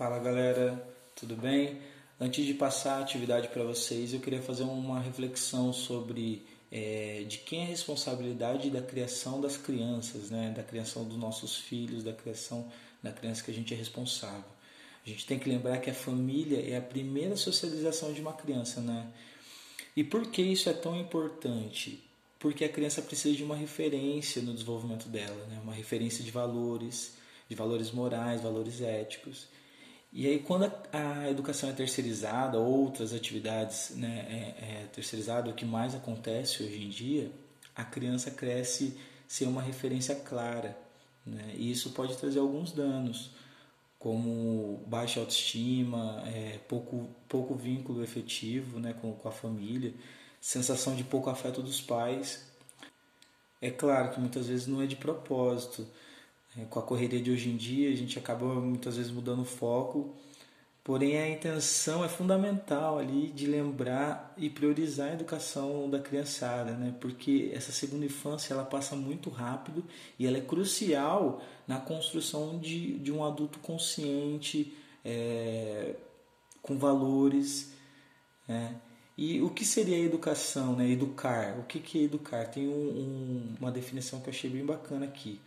Fala galera, tudo bem? Antes de passar a atividade para vocês, eu queria fazer uma reflexão sobre é, de quem é a responsabilidade da criação das crianças, né? da criação dos nossos filhos, da criação da criança que a gente é responsável. A gente tem que lembrar que a família é a primeira socialização de uma criança, né? E por que isso é tão importante? Porque a criança precisa de uma referência no desenvolvimento dela, né? uma referência de valores, de valores morais, valores éticos. E aí, quando a, educação é terceirizada, outras atividades né, é, é terceirizada, o que mais acontece hoje em dia, a criança cresce sem uma referência clara. Né? E isso pode trazer alguns danos, como baixa autoestima, é, pouco, pouco vínculo efetivo né, com, com a família, sensação de pouco afeto dos pais. É claro que muitas vezes não é de propósito, com a correria de hoje em dia, a gente acaba muitas vezes mudando o foco, porém a intenção é fundamental ali de lembrar e priorizar a educação da criançada, né? porque essa segunda infância ela passa muito rápido e ela é crucial na construção de, de um adulto consciente, é, com valores. Né? E o que seria educação, né? educar? O que, que é educar? Tem um, um, uma definição que eu achei bem bacana aqui.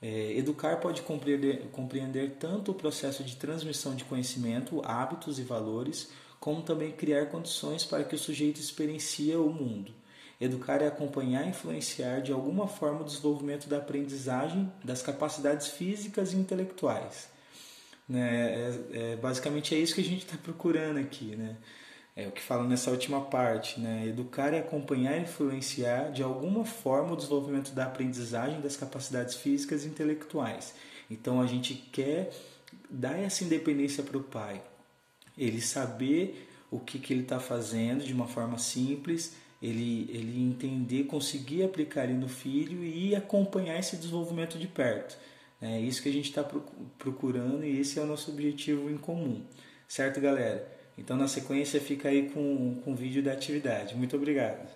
É, educar pode compreender, compreender tanto o processo de transmissão de conhecimento, hábitos e valores, como também criar condições para que o sujeito experiencie o mundo. Educar é acompanhar e influenciar de alguma forma o desenvolvimento da aprendizagem das capacidades físicas e intelectuais. Né? É, é, basicamente é isso que a gente está procurando aqui. Né? É o que fala nessa última parte, né? Educar é acompanhar e influenciar de alguma forma o desenvolvimento da aprendizagem das capacidades físicas e intelectuais. Então a gente quer dar essa independência para o pai, ele saber o que, que ele está fazendo de uma forma simples, ele, ele entender, conseguir aplicar ali no filho e acompanhar esse desenvolvimento de perto. É isso que a gente está procurando e esse é o nosso objetivo em comum. Certo, galera? Então, na sequência, fica aí com, com o vídeo da atividade. Muito obrigado.